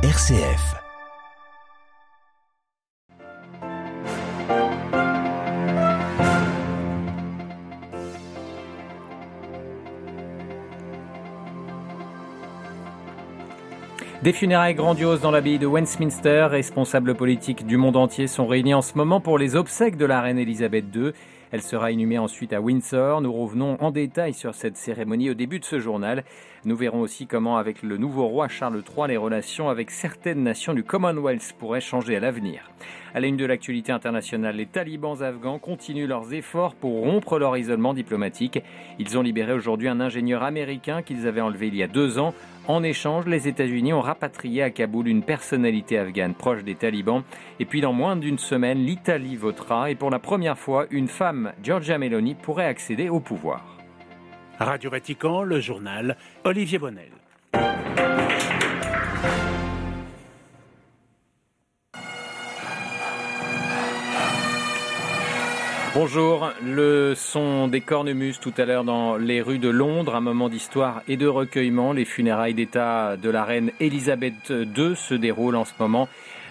RCF. Des funérailles grandioses dans l'abbaye de Westminster, responsables politiques du monde entier sont réunis en ce moment pour les obsèques de la reine Elisabeth II. Elle sera inhumée ensuite à Windsor. Nous revenons en détail sur cette cérémonie au début de ce journal. Nous verrons aussi comment, avec le nouveau roi Charles III, les relations avec certaines nations du Commonwealth pourraient changer à l'avenir. À la de l'actualité internationale, les talibans afghans continuent leurs efforts pour rompre leur isolement diplomatique. Ils ont libéré aujourd'hui un ingénieur américain qu'ils avaient enlevé il y a deux ans. En échange, les États-Unis ont rapatrié à Kaboul une personnalité afghane proche des talibans. Et puis, dans moins d'une semaine, l'Italie votera et pour la première fois, une femme, Giorgia Meloni, pourrait accéder au pouvoir. Radio Vatican, le journal, Olivier Bonnel. Bonjour, le son des cornemuses tout à l'heure dans les rues de Londres, un moment d'histoire et de recueillement. Les funérailles d'État de la reine Elisabeth II se déroulent en ce moment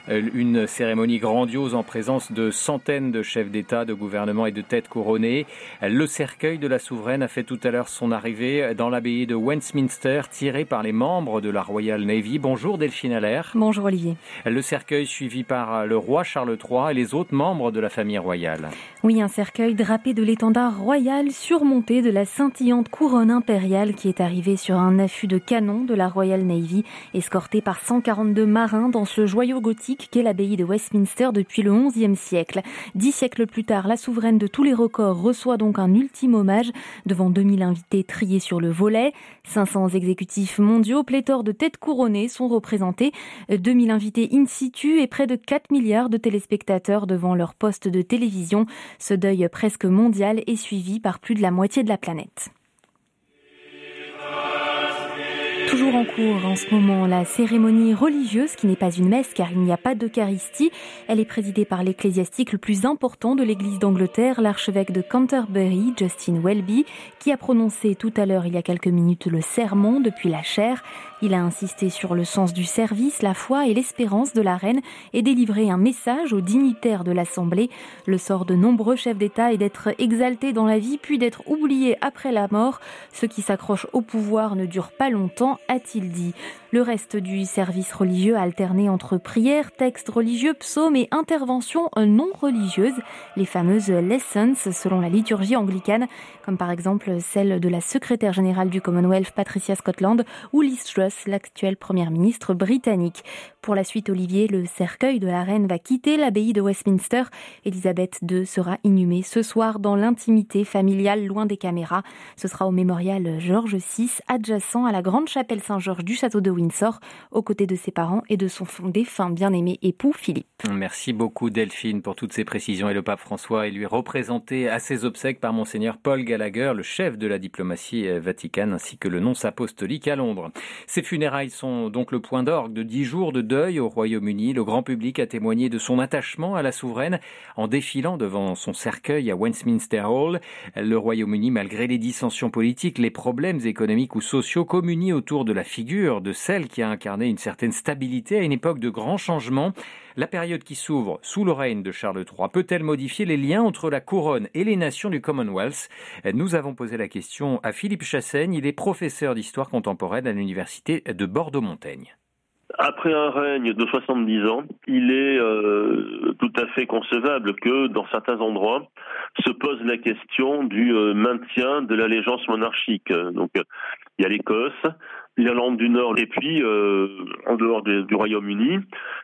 une cérémonie grandiose en présence de centaines de chefs d'État, de gouvernement et de têtes couronnées. Le cercueil de la souveraine a fait tout à l'heure son arrivée dans l'abbaye de Westminster, tiré par les membres de la Royal Navy. Bonjour Delphine Allaire. Bonjour Olivier. Le cercueil suivi par le roi Charles III et les autres membres de la famille royale. Oui, un cercueil drapé de l'étendard royal surmonté de la scintillante couronne impériale qui est arrivée sur un affût de canon de la Royal Navy, escorté par 142 marins dans ce joyau gothique qu'est l'abbaye de Westminster depuis le XIe siècle. Dix siècles plus tard, la souveraine de tous les records reçoit donc un ultime hommage devant 2000 invités triés sur le volet. 500 exécutifs mondiaux, pléthore de têtes couronnées sont représentés, 2000 invités in situ et près de 4 milliards de téléspectateurs devant leur poste de télévision. Ce deuil presque mondial est suivi par plus de la moitié de la planète. Toujours en cours en ce moment la cérémonie religieuse qui n'est pas une messe car il n'y a pas d'Eucharistie. Elle est présidée par l'ecclésiastique le plus important de l'Église d'Angleterre, l'archevêque de Canterbury, Justin Welby, qui a prononcé tout à l'heure il y a quelques minutes le sermon depuis la chair. Il a insisté sur le sens du service, la foi et l'espérance de la reine et délivré un message aux dignitaires de l'Assemblée. Le sort de nombreux chefs d'État est d'être exaltés dans la vie puis d'être oubliés après la mort. Ceux qui s'accrochent au pouvoir ne durent pas longtemps, a-t-il dit. Le reste du service religieux alterné entre prières, textes religieux, psaumes et interventions non religieuses, les fameuses lessons selon la liturgie anglicane, comme par exemple celle de la secrétaire générale du Commonwealth Patricia Scotland ou Liz Truss, l'actuelle première ministre britannique. Pour la suite, Olivier, le cercueil de la reine va quitter l'abbaye de Westminster. Elisabeth II sera inhumée ce soir dans l'intimité familiale, loin des caméras. Ce sera au mémorial Georges VI, adjacent à la grande chapelle Saint-Georges du château de Windsor, aux côtés de ses parents et de son défunt bien-aimé époux Philippe. Merci beaucoup Delphine pour toutes ces précisions et le pape François est lui représenté à ses obsèques par monseigneur Paul Gallagher, le chef de la diplomatie euh, vaticane ainsi que le nonce apostolique à Londres. Ces funérailles sont donc le point d'orgue de dix jours de deuil au Royaume-Uni. Le grand public a témoigné de son attachement à la souveraine en défilant devant son cercueil à Westminster Hall. Le Royaume-Uni, malgré les dissensions politiques, les problèmes économiques ou sociaux, communient autour de la figure de celle qui a incarné une certaine stabilité à une époque de grands changements. La période qui s'ouvre sous le règne de Charles III peut-elle modifier les liens entre la couronne et les nations du Commonwealth? Nous avons posé la question à Philippe Chassaigne, il est professeur d'histoire contemporaine à l'université de Bordeaux-Montaigne. Après un règne de 70 ans, il est euh, tout à fait concevable que dans certains endroits se pose la question du euh, maintien de l'allégeance monarchique. Donc il y a l'Écosse, l'Irlande du Nord et puis euh, en dehors du Royaume-Uni,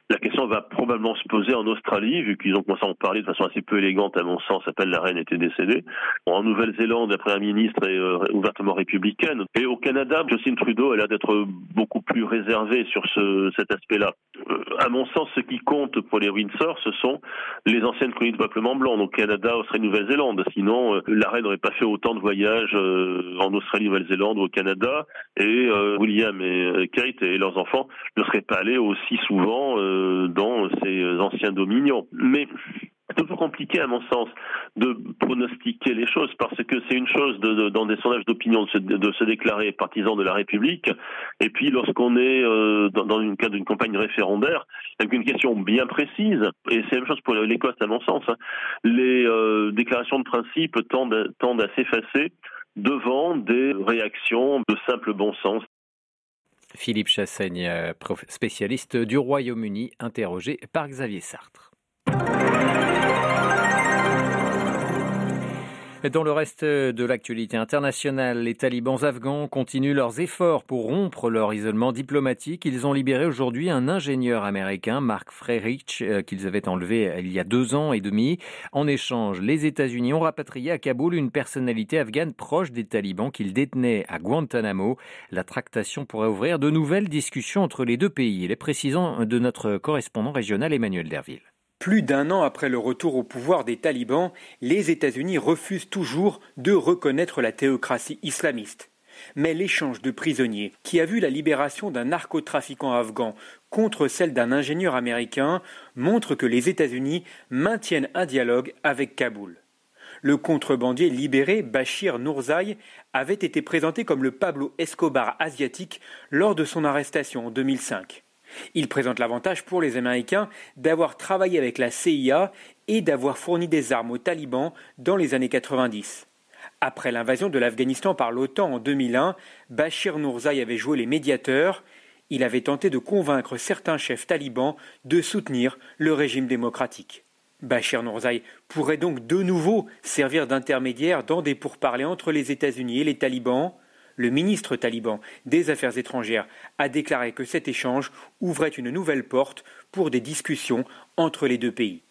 la question va probablement se poser en Australie, vu qu'ils ont commencé à en parler de façon assez peu élégante, à mon sens, appelle la reine était décédée. En Nouvelle-Zélande, la première ministre est euh, ouvertement républicaine. Et au Canada, Justin Trudeau a l'air d'être beaucoup plus réservé sur ce, cet aspect-là. Euh, à mon sens, ce qui compte pour les Windsor, ce sont les anciennes colonies de peuplement blanc, donc Canada, Australie, Nouvelle-Zélande. Sinon, la reine n'aurait pas fait autant de voyages en Australie, Nouvelle-Zélande ou au Canada. Et William et euh, Kate et leurs enfants ne seraient pas allés aussi souvent euh, dans ces anciens dominions. Mais C'est toujours compliqué, à mon sens, de pronostiquer les choses parce que c'est une chose dans des sondages d'opinion de, se, déclarer partisan de la République, et puis lorsqu'on est euh, dans, dans le cadre d'une campagne référendaire, avec une question bien précise, et c'est la même chose pour l'Écosse, à mon sens, hein, les euh, déclarations de principe tendent, tendent à s'effacer devant des réactions de simple bon sens. Philippe Chassaigne, euh, spécialiste du Royaume-Uni, interrogé par Xavier Sartre. Dans le reste de l'actualité internationale, les talibans afghans continuent leurs efforts pour rompre leur isolement diplomatique. Ils ont libéré aujourd'hui un ingénieur américain, Mark Freirich, euh, qu'ils avaient enlevé il y a deux ans et demi. En échange, les États-Unis ont rapatrié à Kaboul une personnalité afghane proche des talibans qu'ils détenaient à Guantanamo. La tractation pourrait ouvrir de nouvelles discussions entre les deux pays. Les précisants de notre correspondant régional Emmanuel Derville. Plus d'un an après le retour au pouvoir des talibans, les États-Unis refusent toujours de reconnaître la théocratie islamiste. Mais l'échange de prisonniers, qui a vu la libération d'un narcotrafiquant afghan contre celle d'un ingénieur américain, montre que les États-Unis maintiennent un dialogue avec Kaboul. Le contrebandier libéré Bachir Nourzaï avait été présenté comme le Pablo Escobar asiatique lors de son arrestation en 2005. Il présente l'avantage pour les Américains d'avoir travaillé avec la CIA et d'avoir fourni des armes aux talibans dans les années 90. Après l'invasion de l'Afghanistan par l'OTAN en 2001, Bachir Nourzaï avait joué les médiateurs. Il avait tenté de convaincre certains chefs talibans de soutenir le régime démocratique. Bachir Nourzaï pourrait donc de nouveau servir d'intermédiaire dans des pourparlers entre les États-Unis et les talibans le ministre taliban des Affaires étrangères a déclaré que cet échange ouvrait une nouvelle porte pour des discussions entre les deux pays.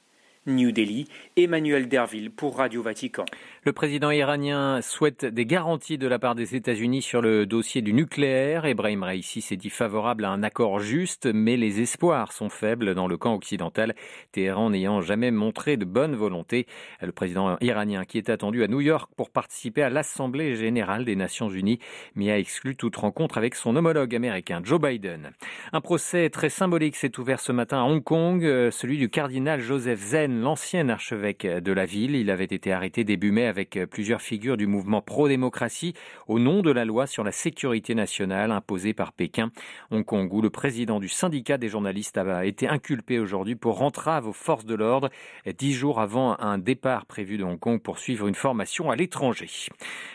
New Delhi, Emmanuel Derville pour Radio Vatican. Le président iranien souhaite des garanties de la part des États-Unis sur le dossier du nucléaire. Ebrahim Raisi s'est dit favorable à un accord juste, mais les espoirs sont faibles dans le camp occidental, Téhéran n'ayant jamais montré de bonne volonté. Le président iranien, qui est attendu à New York pour participer à l'Assemblée générale des Nations unies, mais a exclu toute rencontre avec son homologue américain, Joe Biden. Un procès très symbolique s'est ouvert ce matin à Hong Kong, euh, celui du cardinal Joseph Zen, l'ancien archevêque de la ville. Il avait été arrêté début mai avec euh, plusieurs figures du mouvement pro-démocratie au nom de la loi sur la sécurité nationale imposée par Pékin. Hong Kong, où le président du syndicat des journalistes a été inculpé aujourd'hui pour entrave aux forces de l'ordre, dix jours avant un départ prévu de Hong Kong pour suivre une formation à l'étranger.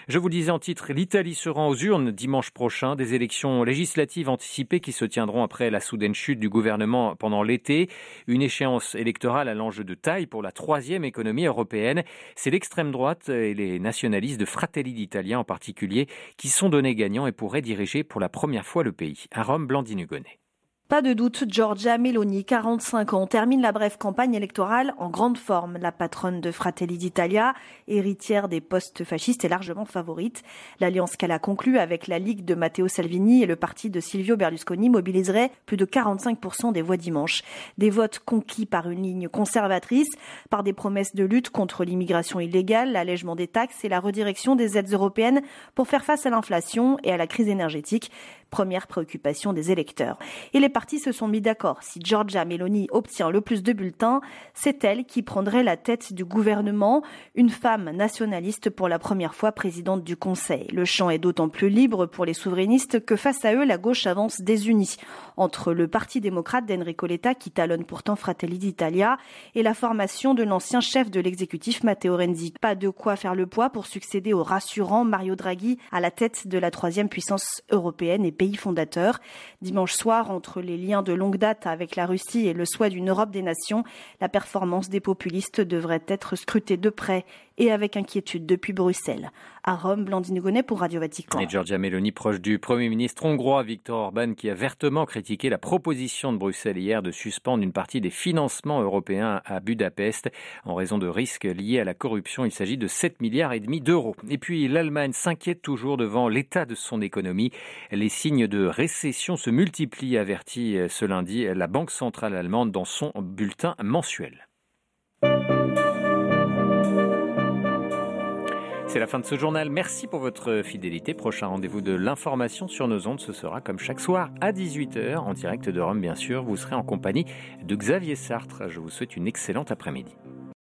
Je vous disais en titre, l'Italie se rend aux urnes dimanche prochain, des élections législatives anticipées qui se tiendront après la soudaine chute du gouvernement pendant l'été, une échéance électorale à l'enjeu de pour la troisième économie européenne. C'est l'extrême droite et les nationalistes de Fratelli d'Italia en particulier qui sont donnés gagnants et pourraient diriger pour la première fois le pays. À Rome, Blandine Hugonnet. Pas de doute, Giorgia Meloni, 45 ans, termine la brève campagne électorale en grande forme. La patronne de Fratelli d'Italia, héritière des postes fascistes, est largement favorite. L'alliance qu'elle a conclue avec la Ligue de Matteo Salvini et le parti de Silvio Berlusconi mobiliserait plus de 45% des voix dimanche. Des votes conquis par une ligne conservatrice, par des promesses de lutte contre l'immigration illégale, l'allègement des taxes et la redirection des aides européennes pour faire face à l'inflation et à la crise énergétique première préoccupation des électeurs. Partis se sont mis d'accord. Si Giorgia Meloni obtient le plus de bulletins, c'est elle qui prendrait la tête du gouvernement, une femme nationaliste pour la première fois présidente du Conseil. Le champ est d'autant plus libre pour les souverainistes que face à eux, la gauche avance désunie. Entre le Parti démocrate d'Enrico Letta, qui talonne pourtant Fratelli d'Italia, et la formation de l'ancien chef de l'exécutif Matteo Renzi. Pas de quoi faire le poids pour succéder au rassurant Mario Draghi à la tête de la troisième puissance européenne et pays fondateur. Dimanche soir, entre les liens de longue date avec la Russie et le souhait d'une Europe des nations, la performance des populistes devrait être scrutée de près et avec inquiétude depuis Bruxelles. À Rome, Blandine Gonnet pour Radio Vatican. Et Giorgia Meloni, proche du Premier ministre hongrois Viktor Orban, qui a vertement critiqué la proposition de Bruxelles hier de suspendre une partie des financements européens à Budapest en raison de risques liés à la corruption. Il s'agit de 7 milliards et demi d'euros. Et puis l'Allemagne s'inquiète toujours devant l'état de son économie. Les signes de récession se multiplient, avertit ce lundi la Banque centrale allemande dans son bulletin mensuel. C'est la fin de ce journal. Merci pour votre fidélité. Prochain rendez-vous de l'information sur nos ondes, ce sera comme chaque soir à 18h en direct de Rome, bien sûr. Vous serez en compagnie de Xavier Sartre. Je vous souhaite une excellente après-midi.